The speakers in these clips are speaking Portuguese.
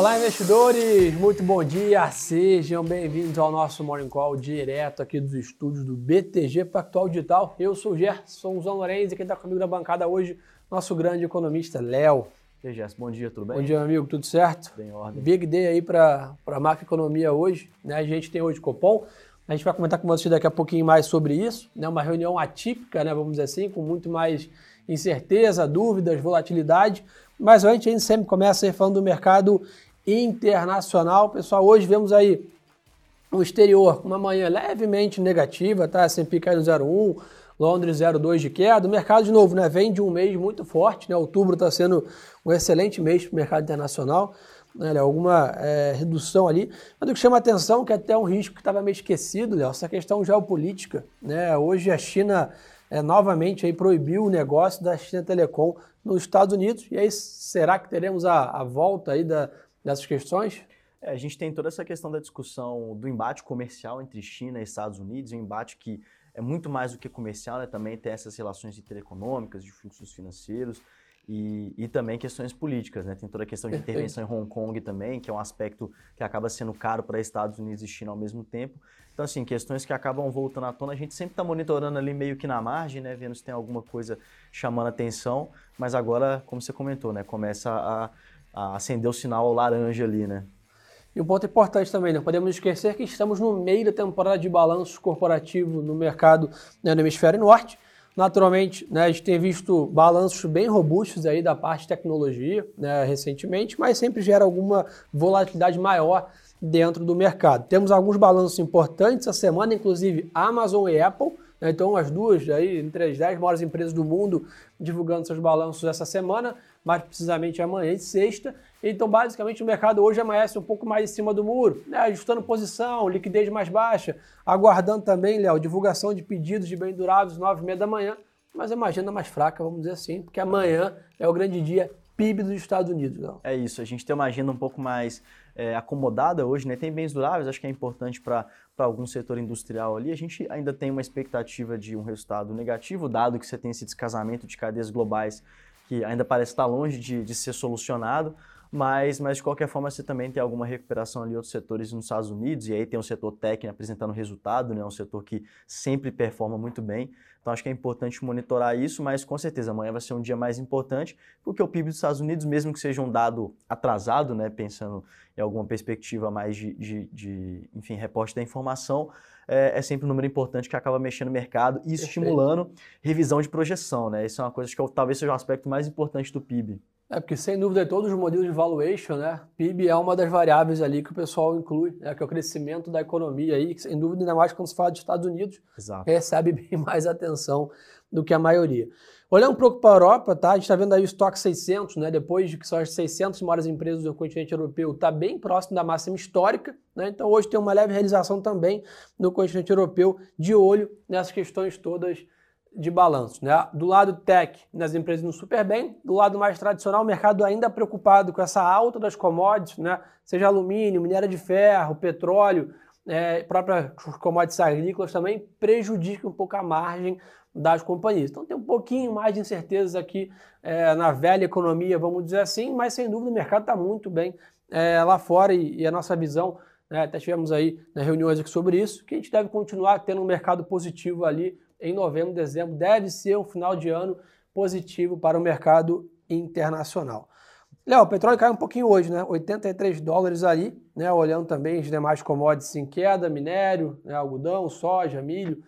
Olá, investidores! Muito bom dia! Sejam bem-vindos ao nosso Morning Call direto aqui dos estúdios do BTG Pactual Digital. Eu sou o Gerson Zão Lorenzi e quem está comigo na bancada hoje, nosso grande economista, Léo. E aí, Gerson, bom dia, tudo bem? Bom dia, meu amigo, tudo certo? Bem em ordem. Big Day aí para a macroeconomia hoje. Né? A gente tem hoje Copom. A gente vai comentar com vocês daqui a pouquinho mais sobre isso. Né? Uma reunião atípica, né? vamos dizer assim, com muito mais incerteza, dúvidas, volatilidade. Mas antes, a gente sempre começa falando do mercado internacional. Pessoal, hoje vemos aí o exterior com uma manhã levemente negativa, tá? S&P caindo 0,1, Londres 0,2 de queda. O mercado, de novo, né, vem de um mês muito forte, né? Outubro está sendo um excelente mês para o mercado internacional. Né, alguma é, redução ali. Mas o que chama atenção, que é até um risco que estava meio esquecido, Léo, essa questão geopolítica. Né? Hoje a China é, novamente aí proibiu o negócio da China Telecom nos Estados Unidos. E aí, será que teremos a, a volta aí da, dessas questões? É, a gente tem toda essa questão da discussão do embate comercial entre China e Estados Unidos, um embate que é muito mais do que comercial, né? também tem essas relações intereconômicas, de fluxos financeiros e, e também questões políticas. Né? Tem toda a questão de intervenção em Hong Kong também, que é um aspecto que acaba sendo caro para Estados Unidos e China ao mesmo tempo. Então, assim, questões que acabam voltando à tona, a gente sempre está monitorando ali meio que na margem, né? vendo se tem alguma coisa chamando atenção, mas agora, como você comentou, né? começa a, a acender o sinal laranja ali, né? E um ponto importante também, não podemos esquecer que estamos no meio da temporada de balanço corporativo no mercado né, no hemisfério norte. Naturalmente, né, a gente tem visto balanços bem robustos aí da parte de tecnologia né, recentemente, mas sempre gera alguma volatilidade maior dentro do mercado. Temos alguns balanços importantes essa semana, inclusive Amazon e Apple. Né, então, as duas aí, entre as 10 maiores empresas do mundo divulgando seus balanços essa semana mais precisamente amanhã de sexta. Então, basicamente, o mercado hoje amanhece um pouco mais em cima do muro, né? ajustando posição, liquidez mais baixa, aguardando também, Léo, divulgação de pedidos de bem duráveis, nove e meia da manhã, mas é uma agenda mais fraca, vamos dizer assim, porque amanhã é o grande dia PIB dos Estados Unidos. Léo. É isso, a gente tem uma agenda um pouco mais é, acomodada hoje, né? Tem bens duráveis, acho que é importante para algum setor industrial ali. A gente ainda tem uma expectativa de um resultado negativo, dado que você tem esse descasamento de cadeias globais que ainda parece estar longe de, de ser solucionado, mas, mas de qualquer forma você também tem alguma recuperação ali em outros setores nos Estados Unidos, e aí tem o setor técnico apresentando resultado, né, um setor que sempre performa muito bem. Então acho que é importante monitorar isso, mas com certeza amanhã vai ser um dia mais importante, porque o PIB dos Estados Unidos, mesmo que seja um dado atrasado, né, pensando em alguma perspectiva mais de, de, de enfim, reporte da informação, é, é, sempre um número importante que acaba mexendo no mercado e estimulando revisão de projeção. Né? Isso é uma coisa que talvez seja o aspecto mais importante do PIB. É, porque sem dúvida todos os modelos de valuation, né? PIB é uma das variáveis ali que o pessoal inclui, né? que é o crescimento da economia aí, que sem dúvida, ainda mais quando se fala de Estados Unidos, Exato. recebe bem mais atenção do que a maioria. Olhando um pouco para a Europa, tá? a gente está vendo aí o estoque 600, né? depois de que são as 600 maiores empresas do continente europeu, está bem próximo da máxima histórica. Né? Então hoje tem uma leve realização também no continente europeu, de olho nessas questões todas de balanço. Né? Do lado tech, nas empresas indo super bem. Do lado mais tradicional, o mercado ainda preocupado com essa alta das commodities, né? seja alumínio, minério de ferro, petróleo, é, próprias commodities agrícolas também prejudicam um pouco a margem das companhias. Então tem um pouquinho mais de incertezas aqui é, na velha economia, vamos dizer assim, mas sem dúvida o mercado está muito bem é, lá fora e, e, a nossa visão, né, até tivemos aí né, reuniões aqui sobre isso, que a gente deve continuar tendo um mercado positivo ali em novembro, dezembro, deve ser um final de ano positivo para o mercado internacional. Léo, o petróleo caiu um pouquinho hoje, né? 83 dólares aí, né? Olhando também os demais commodities em queda, minério, né? algodão, soja, milho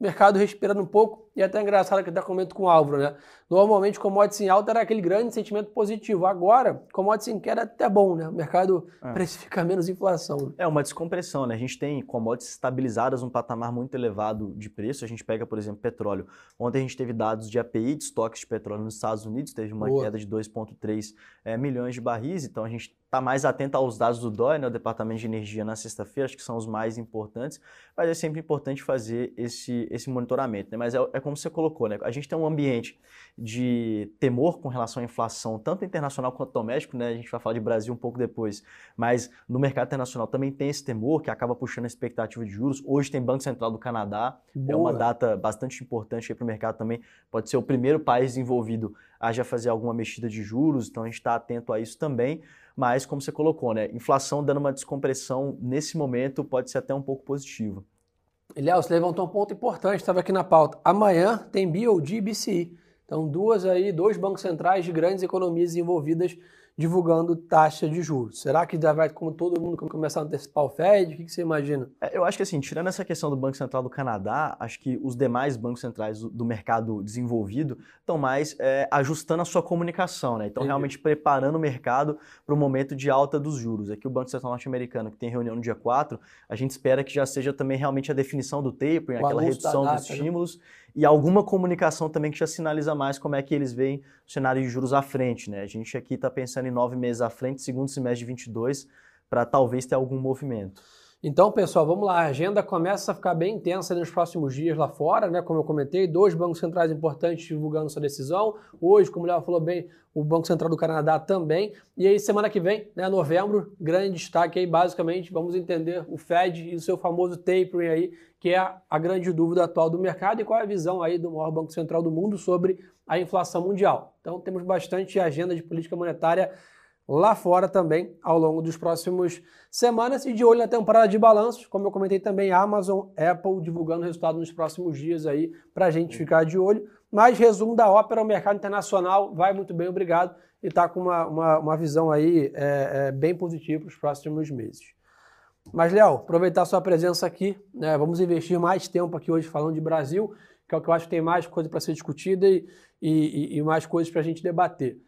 mercado respirando um pouco, e até engraçado que até comento com o Álvaro, né? Normalmente, commodities em alta era aquele grande sentimento positivo. Agora, commodities em queda é até bom, né? O mercado é. precifica menos inflação. É uma descompressão, né? A gente tem commodities estabilizadas num patamar muito elevado de preço. A gente pega, por exemplo, petróleo. Ontem a gente teve dados de API, de estoques de petróleo nos Estados Unidos, teve uma Boa. queda de 2,3 é, milhões de barris, então a gente está mais atento aos dados do DOE, né, o Departamento de Energia, na sexta-feira, acho que são os mais importantes, mas é sempre importante fazer esse, esse monitoramento. Né? Mas é, é é como você colocou, né? A gente tem um ambiente de temor com relação à inflação, tanto internacional quanto doméstico, né? A gente vai falar de Brasil um pouco depois, mas no mercado internacional também tem esse temor que acaba puxando a expectativa de juros. Hoje tem Banco Central do Canadá, Boa. é uma data bastante importante para o mercado também. Pode ser o primeiro país desenvolvido a já fazer alguma mexida de juros, então a gente está atento a isso também. Mas, como você colocou, né? Inflação dando uma descompressão nesse momento pode ser até um pouco positivo. Eliel, você levantou um ponto importante, estava aqui na pauta. Amanhã tem BOD e BCI. Então, duas aí, dois bancos centrais de grandes economias envolvidas divulgando taxa de juros. Será que já vai, como todo mundo, começar a antecipar o Fed? O que, você imagina? É, eu acho que assim, tirando essa questão do Banco Central do Canadá, acho que os demais bancos centrais do, mercado desenvolvido estão mais é, ajustando a sua comunicação, né? Então, realmente preparando o mercado para o momento de alta dos juros. Aqui o Banco Central norte-americano, que tem reunião no dia 4, a gente espera que já seja também realmente a definição do tapering, aquela redução data, dos né? estímulos. Né? E alguma comunicação também que já sinaliza mais como é que eles veem o cenário de juros à frente. Né? A gente aqui está pensando em nove meses à frente, segundo semestre de 22, para talvez ter algum movimento. Então, pessoal, vamos lá. A agenda começa a ficar bem intensa nos próximos dias lá fora, né? Como eu comentei, dois bancos centrais importantes divulgando sua decisão. Hoje, como o Léo falou bem, o Banco Central do Canadá também. E aí, semana que vem, né, novembro, grande destaque aí, basicamente, vamos entender o Fed e o seu famoso tapering aí, que é a grande dúvida atual do mercado e qual é a visão aí do maior banco central do mundo sobre a inflação mundial. Então, temos bastante agenda de política monetária lá fora também ao longo dos próximos semanas e de olho na temporada de balanços, como eu comentei também, Amazon, Apple divulgando resultado nos próximos dias aí para a gente ficar de olho. Mas resumo da ópera, o mercado internacional vai muito bem, obrigado, e está com uma, uma, uma, visão aí é, é, bem positiva para os próximos meses. Mas, Léo, aproveitar a sua presença aqui, né, vamos investir mais tempo aqui hoje falando de Brasil, que é o que eu acho que tem mais coisa para ser discutida e, e, e mais coisas para a gente debater.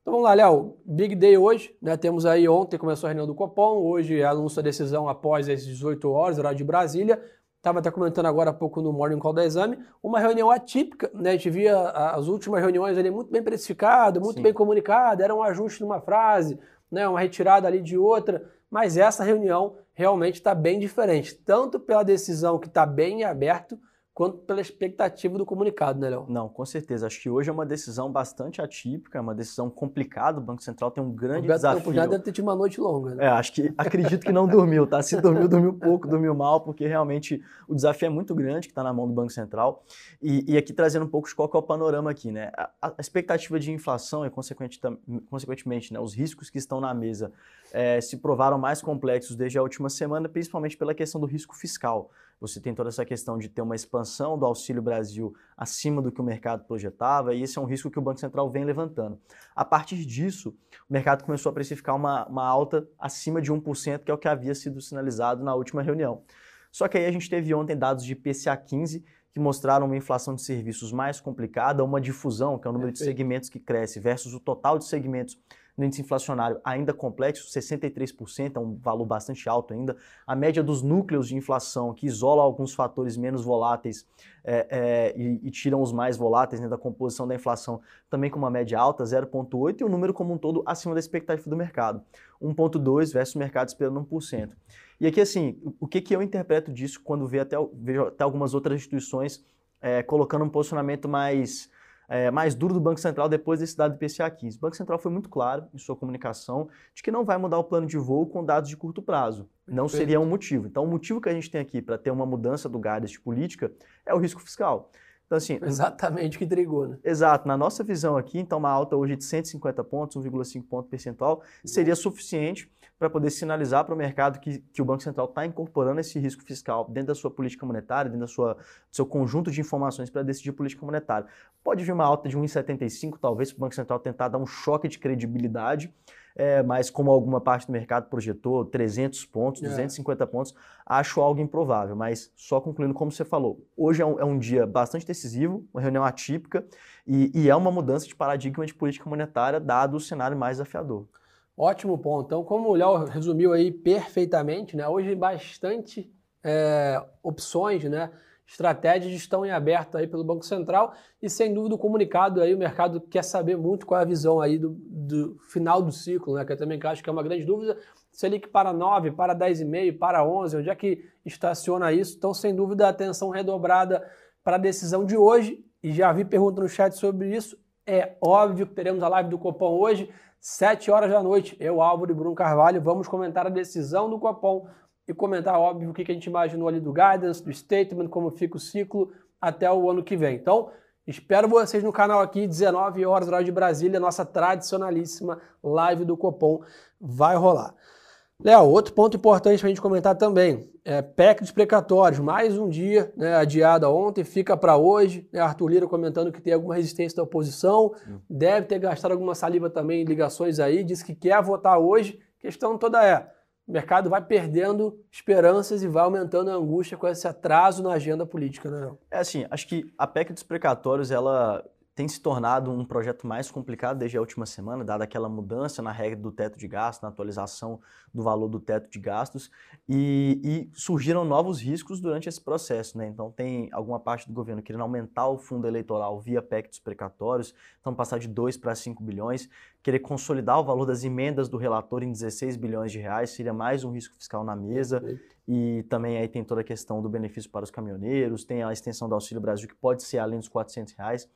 Então vamos lá, Léo. Big Day hoje, né? Temos aí ontem começou a reunião do Copom, hoje é anúncio da decisão após as 18 horas, horário de Brasília. Estava até comentando agora há pouco no Morning Call da Exame, uma reunião atípica, né? A gente via as últimas reuniões ali muito bem precificado, muito Sim. bem comunicado, era um ajuste numa frase, né? Uma retirada ali de outra, mas essa reunião realmente está bem diferente, tanto pela decisão que está bem aberto, quanto pela expectativa do comunicado, né, Léo? Não, com certeza. Acho que hoje é uma decisão bastante atípica, é uma decisão complicada. O Banco Central tem um grande desafio. Campos já deve ter tido uma noite longa. Né? É, acho que acredito que não dormiu, tá? Se dormiu, dormiu pouco, dormiu mal, porque realmente o desafio é muito grande que está na mão do Banco Central. E, e, aqui trazendo um pouco de qual é o panorama aqui, né? A, a expectativa de inflação e, consequentemente, né, os riscos que estão na mesa é, se provaram mais complexos desde a última semana, principalmente pela questão do risco fiscal. Você tem toda essa questão de ter uma expansão do Auxílio Brasil acima do que o mercado projetava, e esse é um risco que o Banco Central vem levantando. A partir disso, o mercado começou a precificar uma, uma alta acima de 1%, que é o que havia sido sinalizado na última reunião. Só que aí a gente teve ontem dados de PCA 15 que mostraram uma inflação de serviços mais complicada, uma difusão, que é o número de segmentos que cresce, versus o total de segmentos no índice inflacionário ainda complexo, 63%, é um valor bastante alto ainda. A média dos núcleos de inflação, que isola alguns fatores menos voláteis é, é, e, e, tiram os mais voláteis né, da composição da inflação, também com uma média alta, 0,8%, e o número como um todo acima da expectativa do mercado, 1,2% versus o mercado esperando 1%. E aqui, assim, o que, que eu interpreto disso quando vejo até, vejo até algumas outras instituições é, colocando um posicionamento mais é, mais duro do Banco Central depois desse dado do IPCA 15. O Banco Central foi muito claro em sua comunicação de que não vai mudar o plano de voo com dados de curto prazo. Não seria um motivo. Então, o motivo que a gente tem aqui para ter uma mudança do guidance de política é o risco fiscal. Então, assim, Exatamente o que intrigou, né? Exato. Na nossa visão aqui, então, uma alta hoje de 150 pontos, 1,5 ponto percentual, seria suficiente para poder sinalizar para o mercado que, que o Banco Central está incorporando esse risco fiscal dentro da sua política monetária, dentro da sua, do seu conjunto de informações para decidir política monetária. Pode vir uma alta de 1,75, talvez, para o Banco Central tentar dar um choque de credibilidade, é, mas como alguma parte do mercado projetou, 300 pontos, 250 é. pontos, acho algo improvável. Mas só concluindo como você falou, hoje é um, é um dia bastante decisivo, uma reunião atípica e, e é uma mudança de paradigma de política monetária dado o cenário mais desafiador. Ótimo ponto. Então, como o Léo resumiu aí perfeitamente, né? Hoje bastante é, opções, né? Estratégias estão em aberto aí pelo Banco Central e sem dúvida o comunicado aí o mercado quer saber muito qual é a visão aí do, do final do ciclo, né? Que eu também acho que é uma grande dúvida. Se ele que para 9, para 10,5, para 11, onde é que estaciona isso? Então, sem dúvida, atenção redobrada para a decisão de hoje e já vi pergunta no chat sobre isso. É óbvio que teremos a live do Copom hoje, 7 horas da noite. Eu, Álvaro e Bruno Carvalho, vamos comentar a decisão do Copom e comentar, óbvio, o que a gente imaginou ali do guidance, do statement, como fica o ciclo até o ano que vem. Então, espero vocês no canal aqui, 19 horas, horário de Brasília, nossa tradicionalíssima live do Copom vai rolar. Léo, outro ponto importante para a gente comentar também, é PEC dos precatórios, mais um dia né, adiado ontem, fica para hoje, né, Arthur Lira comentando que tem alguma resistência da oposição, hum. deve ter gastado alguma saliva também em ligações aí, disse que quer votar hoje, questão toda é, o mercado vai perdendo esperanças e vai aumentando a angústia com esse atraso na agenda política, né? É assim, acho que a PEC dos precatórios, ela tem se tornado um projeto mais complicado desde a última semana, dada aquela mudança na regra do teto de gastos, na atualização do valor do teto de gastos, e, e, surgiram novos riscos durante esse processo. Né? Então, tem alguma parte do governo querendo aumentar o fundo eleitoral via PEC dos precatórios, então passar de 2 para 5 bilhões, querer consolidar o valor das emendas do relator em 16 bilhões de reais, seria mais um risco fiscal na mesa. E também aí tem toda a questão do benefício para os caminhoneiros, tem a extensão do Auxílio Brasil, que pode ser além dos 400 reais.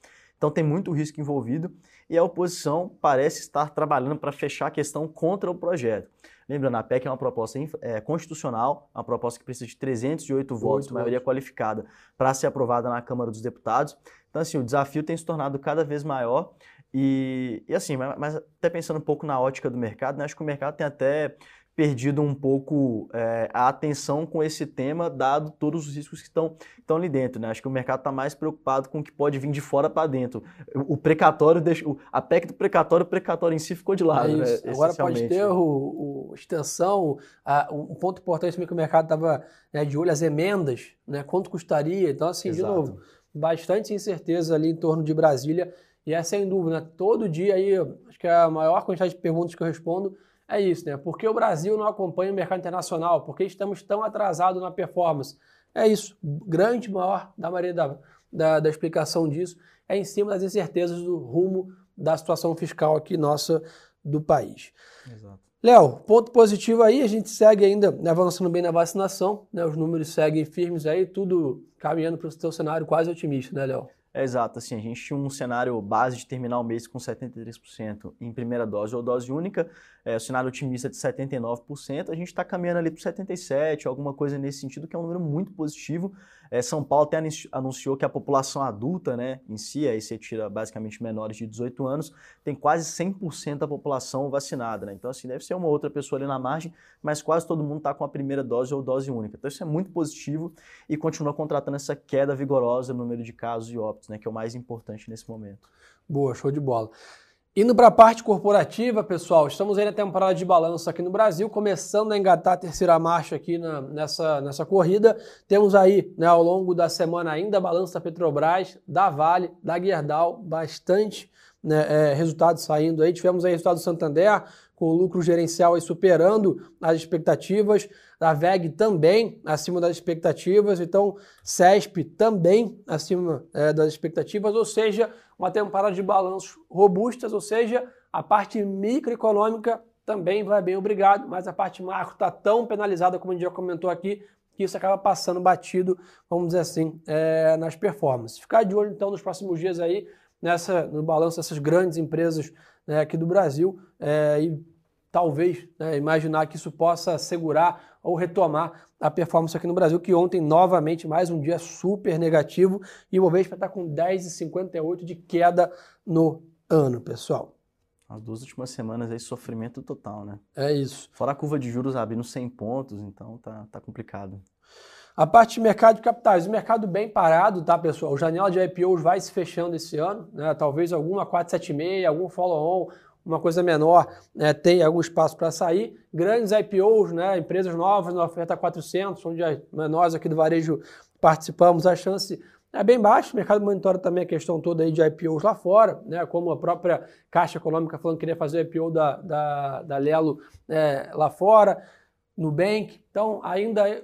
Então tem muito risco envolvido e a oposição parece estar trabalhando para fechar a questão contra o projeto. Lembrando, a PEC é uma proposta é, constitucional, uma proposta que precisa de 308 votos, maioria qualificada, para ser aprovada na Câmara dos Deputados. Então, assim, o desafio tem se tornado cada vez maior. E, e assim, mas, mas até pensando um pouco na ótica do mercado, né, acho que o mercado tem até perdido um pouco é, a atenção com esse tema, dado todos os riscos que estão, estão ali dentro. Né? Acho que o mercado está mais preocupado com o que pode vir de fora para dentro. O, precatório, deixa, a PEC do precatório, o precatório em si ficou de lado. É né? Agora pode ter o, o extensão, a, um ponto importante também que o mercado estava né, de olho, as emendas, né? quanto custaria. Então, assim, Exato. de novo, bastante incerteza ali em torno de Brasília. E é sem dúvida, né? todo dia aí, acho que é a maior quantidade de perguntas que eu respondo é isso, né? Por que o Brasil não acompanha o mercado internacional? Por que estamos tão atrasados na performance? É isso. Grande, maior da maioria da, da, da explicação disso é em cima das incertezas do rumo da situação fiscal aqui nossa do país. Exato. Léo, ponto positivo aí, a gente segue ainda né, avançando bem na vacinação, né, os números seguem firmes aí, tudo caminhando para o seu cenário quase otimista, né, Léo? É exato, assim, a gente tinha um cenário base de terminar o mês com 73% em primeira dose ou dose única, é, o cenário otimista de 79%, a gente está caminhando ali para 77%, alguma coisa nesse sentido, que é um número muito positivo. É, São Paulo até anunciou que a população adulta, né, em si, aí você tira basicamente menores de 18 anos, tem quase 100% da população vacinada, né? Então, assim, deve ser uma outra pessoa ali na margem, mas quase todo mundo está com a primeira dose ou dose única. Então, isso é muito positivo e continua contratando essa queda vigorosa no número de casos e óbitos, né, que é o mais importante nesse momento. Boa, show de bola. Indo para a parte corporativa, pessoal, estamos aí na temporada de balanço aqui no Brasil, começando a engatar a terceira marcha aqui na, nessa, nessa corrida. Temos aí, né, ao longo da semana ainda, balanço da Petrobras, da Vale, da Gerdau, bastante né, é, resultados saindo aí. Tivemos aí resultado do Santander, com o lucro gerencial aí superando as expectativas, da VEG também acima das expectativas, então CESP também acima é, das expectativas, ou seja, uma temporada de balanços robustas, ou seja, a parte microeconômica também vai bem, obrigado, mas a parte macro está tão penalizada, como a gente já comentou aqui, que isso acaba passando batido, vamos dizer assim, é, nas performances. Ficar de olho então nos próximos dias aí, nessa, no balanço dessas grandes empresas né, aqui do Brasil é, e talvez né, imaginar que isso possa segurar ou retomar a performance aqui no Brasil, que ontem, novamente, mais um dia super negativo e o Bovespa está com 10,58 de queda no ano, pessoal. As duas últimas semanas aí, sofrimento total, né? É isso. Fora a curva de juros abrindo 100 pontos, então tá, tá complicado. A parte de mercado de capitais, o mercado bem parado, tá, pessoal? Janela de IPOs vai se fechando esse ano, né? Talvez alguma 476, algum follow-on, uma coisa menor né, tem algum espaço para sair. Grandes IPOs, né, empresas novas na oferta 400, onde nós aqui do varejo participamos, a chance é bem baixa. O mercado monitora também a questão toda aí de IPOs lá fora, né, como a própria Caixa Econômica falando que queria fazer o IPO da, da, da Lelo é, lá fora, Nubank. Então, ainda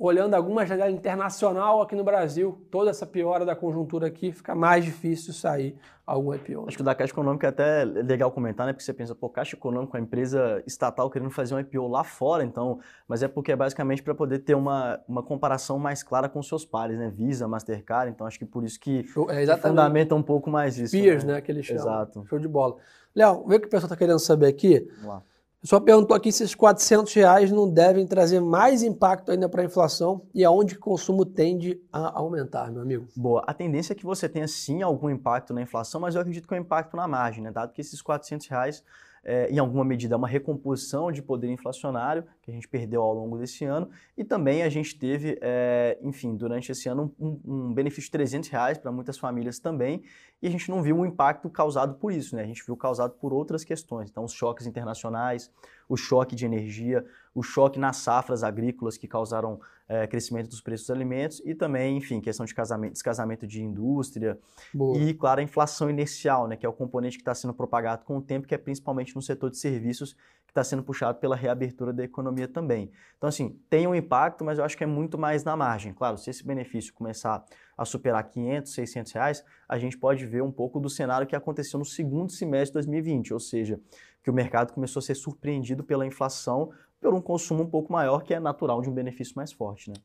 olhando alguma janela internacional aqui no Brasil, toda essa piora da conjuntura aqui, fica mais difícil sair algum IPO. Acho que o da Caixa Econômica é até legal comentar, né? Porque você pensa, pô, Caixa Econômica, a empresa estatal querendo fazer um IPO lá fora, então, mas é porque é basicamente para poder ter uma, uma comparação mais clara com seus pares, né? Visa, Mastercard, então acho que por isso que, é que fundamenta um pouco mais isso. Peers, né? né? Que eles chamam. Exato. Show de bola. Léo, vê o que o pessoal está querendo saber aqui. Vamos lá. O perguntou aqui se esses 400 reais não devem trazer mais impacto ainda para a inflação e aonde o consumo tende a aumentar, meu amigo. Boa, a tendência é que você tenha sim algum impacto na inflação, mas eu acredito que é um impacto na margem, né? Dado que esses 400 reais é, em alguma medida, uma recomposição de poder inflacionário que a gente perdeu ao longo desse ano. E também a gente teve, é, enfim, durante esse ano, um, um benefício de 300 reais para muitas famílias também. E a gente não viu o impacto causado por isso, né? A gente viu causado por outras questões. Então, os choques internacionais, o choque de energia, o choque nas safras agrícolas que causaram é, crescimento dos preços dos alimentos e também, enfim, questão de casamento, descasamento de indústria Boa. e, claro, a inflação inercial, né, que é o componente que está sendo propagado com o tempo, que é principalmente no setor de serviços, que está sendo puxado pela reabertura da economia também. Então, assim, tem um impacto, mas eu acho que é muito mais na margem. Claro, se esse benefício começar a superar 500, 600 reais, a gente pode ver um pouco do cenário que aconteceu no segundo semestre de 2020, ou seja, que o mercado começou a ser surpreendido pela inflação por um consumo um pouco maior, que é natural de um benefício mais forte. Né?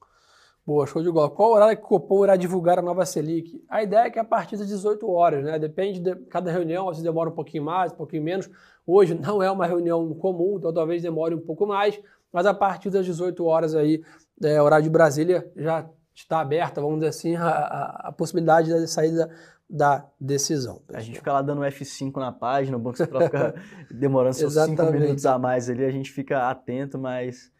Boa, show de bola. Qual horário que o Copom irá divulgar a nova Selic? A ideia é que é a partir das 18 horas, né? Depende de cada reunião, vezes demora um pouquinho mais, um pouquinho menos. Hoje não é uma reunião comum, então talvez demore um pouco mais, mas a partir das 18 horas aí, é, horário de Brasília, já está aberta, vamos dizer assim, a, a, a possibilidade de saída da decisão. Pessoal. A gente fica lá dando F5 na página, o Banco Central fica demorando seus 5 minutos a mais ali, a gente fica atento, mas...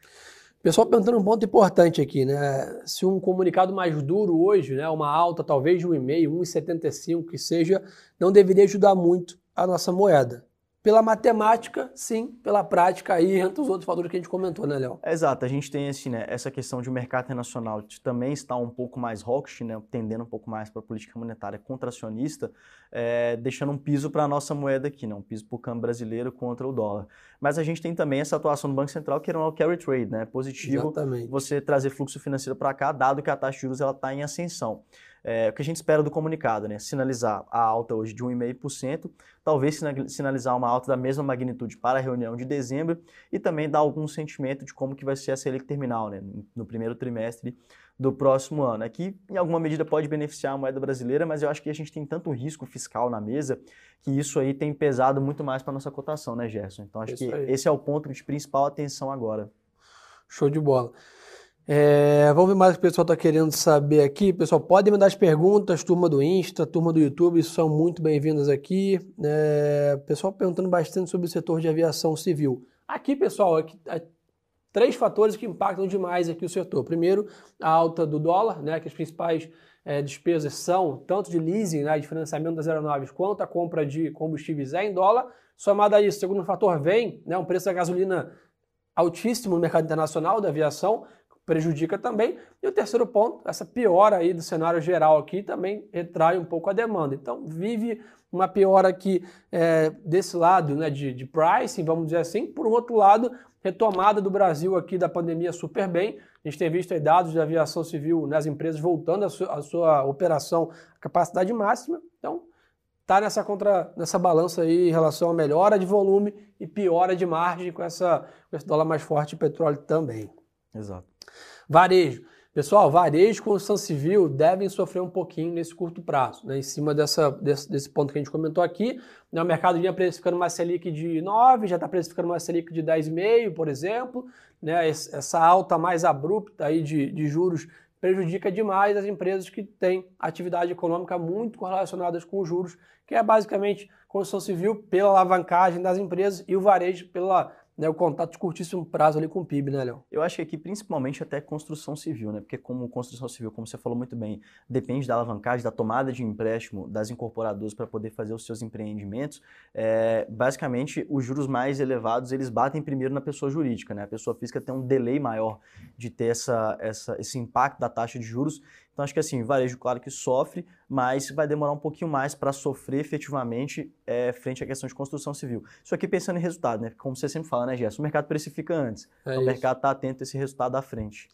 Pessoal perguntando um ponto importante aqui, né? Se um comunicado mais duro hoje, né, uma alta talvez de 1,5, 1,75 que seja, não deveria ajudar muito a nossa moeda. Pela matemática, sim. Pela prática, aí entra os outros fatores que a gente comentou, né, Léo? Exato. A gente tem assim, né, essa questão de o mercado internacional também está um pouco mais hawkish, né, tendendo um pouco mais para a política monetária contracionista, é, deixando um piso para a nossa moeda aqui, né, um piso para o câmbio brasileiro contra o dólar. Mas a gente tem também essa atuação do Banco Central, que é o carry trade, né? Positivo Exatamente. você trazer fluxo financeiro para cá, dado que a taxa de juros está em ascensão. É, o que a gente espera do comunicado, né? Sinalizar a alta hoje de 1,5%, talvez sinalizar uma alta da mesma magnitude para a reunião de dezembro e também dar algum sentimento de como que vai ser a Selic terminal, né? No primeiro trimestre do próximo ano. Aqui, em alguma medida, pode beneficiar a moeda brasileira, mas eu acho que a gente tem tanto risco fiscal na mesa que isso aí tem pesado muito mais para a nossa cotação, né, Gerson? Então, acho isso que aí. esse é o ponto de principal atenção agora. Show de bola. É, vamos ver mais o que o pessoal está querendo saber aqui. Pessoal, podem mandar as perguntas, turma do Insta, turma do YouTube, são muito bem-vindas aqui. É, pessoal perguntando bastante sobre o setor de aviação civil. Aqui, pessoal, aqui, três fatores que impactam demais aqui o setor. Primeiro, a alta do dólar, né, que as principais é, despesas são tanto de leasing, né, de financiamento das aeronaves, quanto a compra de combustíveis é em dólar. Somado a isso, segundo fator vem né, um preço da gasolina altíssimo no mercado internacional da aviação, prejudica também. E o terceiro ponto, essa piora aí do cenário geral aqui também retrai um pouco a demanda. Então, vive uma piora aqui é, desse lado né, de, de pricing, vamos dizer assim. Por um outro lado, retomada do Brasil aqui da pandemia super bem. A gente tem visto aí dados de aviação civil nas empresas voltando à sua, à operação à capacidade máxima. Então, está nessa, contra, nessa balança aí em relação a melhora de volume e piora de margem com, essa, com esse dólar mais forte de petróleo também. Exato. Varejo. Pessoal, varejo e construção civil devem sofrer um pouquinho nesse curto prazo, né? em cima dessa, desse, desse ponto que a gente comentou aqui. Né? O mercado vinha precificando uma Selic de 9, já está precificando uma Selic de 10,5, por exemplo. Né? Essa alta mais abrupta aí de, de juros prejudica demais as empresas que têm atividade econômica muito correlacionadas com juros, que é basicamente construção civil pela alavancagem das empresas e o varejo pela né, o contato de curtíssimo prazo ali com o PIB, né, Léo? Eu acho que aqui principalmente até construção civil, né? Porque como construção civil, como você falou muito bem, depende da alavancagem, da tomada de empréstimo das incorporadoras para poder fazer os seus empreendimentos. É, basicamente, os juros mais elevados eles batem primeiro na pessoa jurídica, né? A pessoa física tem um delay maior de ter essa, essa, esse impacto da taxa de juros então acho que assim, varejo claro que sofre, mas vai demorar um pouquinho mais para sofrer efetivamente é, frente à questão de construção civil. Isso aqui pensando em resultado, né? Como você sempre fala, né, Gerson? O mercado precifica antes. É então, o mercado está atento a esse resultado à frente.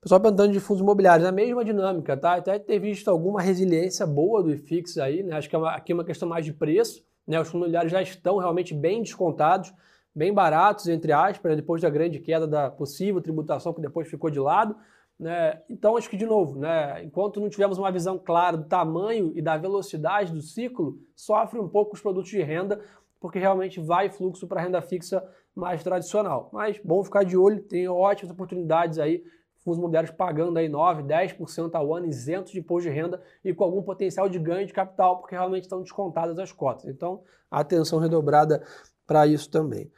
Pessoal perguntando de fundos imobiliários, a mesma dinâmica, tá? Até ter visto alguma resiliência boa do IFIX aí, né? Acho que é uma, aqui é uma questão mais de preço, né? Os fundos imobiliários já estão realmente bem descontados, bem baratos, entre aspas, né? depois da grande queda da possível tributação que depois ficou de lado. Né? Então, acho que, de novo, né? enquanto não tivermos uma visão clara do tamanho e da velocidade do ciclo, sofre um pouco os produtos de renda, porque realmente vai fluxo para renda fixa mais tradicional. Mas bom ficar de olho, tem ótimas oportunidades aí fundos imobiliários pagando aí 9, 10% ao ano, isentos de imposto de renda e com algum potencial de ganho de capital, porque realmente estão descontadas as cotas. Então, atenção redobrada para isso também.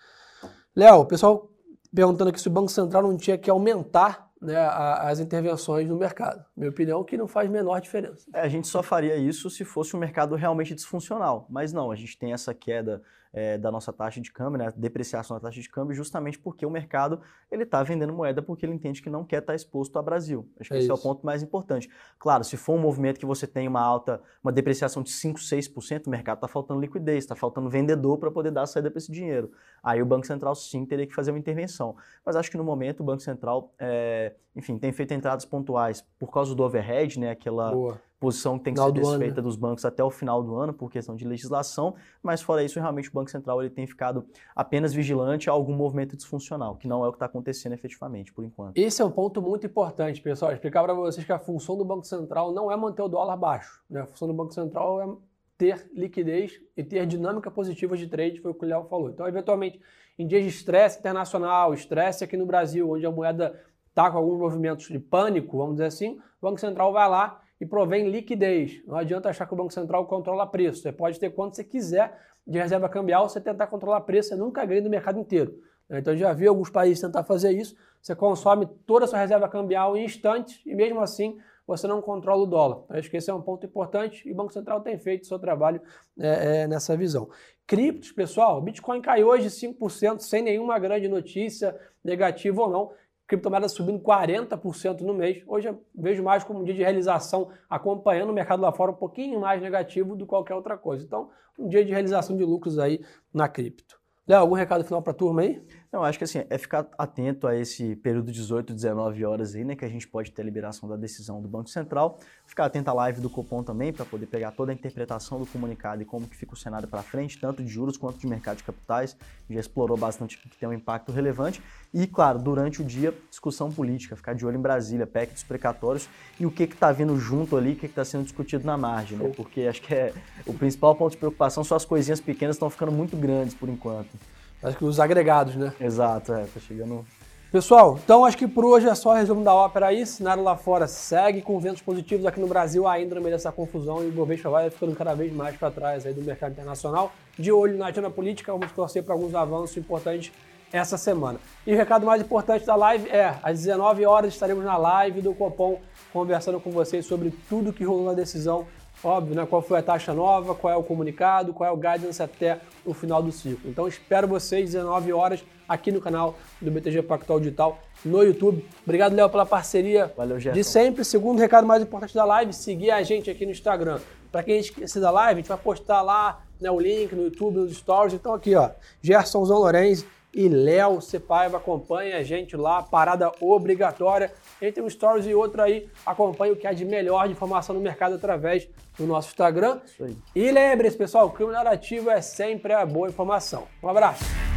Léo, o pessoal perguntando aqui se o Banco Central não tinha que aumentar né, as intervenções no mercado. Minha opinião é que não faz menor diferença. É, a gente só faria isso se fosse um mercado realmente disfuncional, mas não, a gente tem essa queda é, da nossa taxa de câmbio, né, depreciação da taxa de câmbio, justamente porque o mercado ele está vendendo moeda porque ele entende que não quer estar tá exposto ao Brasil. Acho que é esse isso. é o ponto mais importante. Claro, se for um movimento que você tem uma alta, uma depreciação de 5, 6%, o mercado está faltando liquidez, está faltando vendedor para poder dar a saída para esse dinheiro. Aí o Banco Central sim teria que fazer uma intervenção. Mas acho que no momento o Banco Central, é, enfim, tem feito entradas pontuais por causa do overhead, né, aquela Boa posição que tem que final ser desfeita ano, né? dos bancos até o final do ano por questão de legislação, mas fora isso, realmente o Banco Central ele tem ficado apenas vigilante a algum movimento disfuncional, que não é o que está acontecendo efetivamente por enquanto. Esse é um ponto muito importante, pessoal. Explicar para vocês que a função do Banco Central não é manter o dólar baixo. Né? A função do Banco Central é ter liquidez e ter dinâmica positiva de trade, foi o que o Léo falou. Então, eventualmente, em dias de estresse internacional, estresse aqui no Brasil, onde a moeda está com alguns movimentos de pânico, vamos dizer assim, o Banco Central vai lá e provém liquidez. Não adianta achar que o Banco Central controla preço. Você pode ter quanto você quiser de reserva cambial, você tentar controlar preço, você nunca ganha no mercado inteiro. Então já vi alguns países tentar fazer isso. Você consome toda a sua reserva cambial em instantes e mesmo assim você não controla o dólar. Acho que esse é um ponto importante e o Banco Central tem feito seu trabalho é, é, nessa visão. Criptos, pessoal, Bitcoin caiu hoje 5% sem nenhuma grande notícia, negativa ou não criptomoedas subindo 40% no mês. Hoje eu vejo mais como um dia de realização, acompanhando o mercado lá fora um pouquinho mais negativo do que qualquer outra coisa. Então, um dia de realização de lucros aí na cripto. Léo, algum recado final para a turma aí? Não, acho que assim, é ficar atento a esse período de 18, 19 horas aí, né, que a gente pode ter a liberação da decisão do Banco Central. Ficar atento à live do Copom também, para poder pegar toda a interpretação do comunicado e como que fica o cenário para frente, tanto de juros quanto de mercado de capitais. Já explorou bastante que tem um impacto relevante. E, claro, durante o dia, discussão política, ficar de olho em Brasília, PEC dos precatórios e o que está vindo junto ali, o que está sendo discutido na margem, né? Porque acho que é o principal ponto de preocupação são as coisinhas pequenas estão ficando muito grandes por enquanto. Acho que os agregados, né? Exato, é, tá chegando. Pessoal, então acho que por hoje é só resumo da ópera aí. Cenário lá fora segue com ventos positivos aqui no Brasil, ainda no meio dessa confusão, e o Bovespa vai ficando cada vez mais para trás aí do mercado internacional. De olho na agenda política, vamos torcer para alguns avanços importantes essa semana. E o recado mais importante da live é: às 19 horas estaremos na live do Copom conversando com vocês sobre tudo que rolou na decisão óbvio, né, qual foi a taxa nova, qual é o comunicado, qual é o guidance até o final do ciclo. Então espero vocês 19 horas aqui no canal do BTG Pactual Digital no YouTube. Obrigado, Léo, pela parceria Valeu, de sempre. Segundo recado mais importante da live, seguir a gente aqui no Instagram. Para quem esquecer da live, a gente vai postar lá né, o link no YouTube, nos stories. Então aqui, ó, Gersonzão Lorenzi e Léo Cepaiva acompanha a gente lá, parada obrigatória. Entre um stories e outro aí, acompanha o que há de melhor de informação no mercado através do nosso Instagram. E lembre-se, pessoal, o crime narrativo é sempre a boa informação. Um abraço!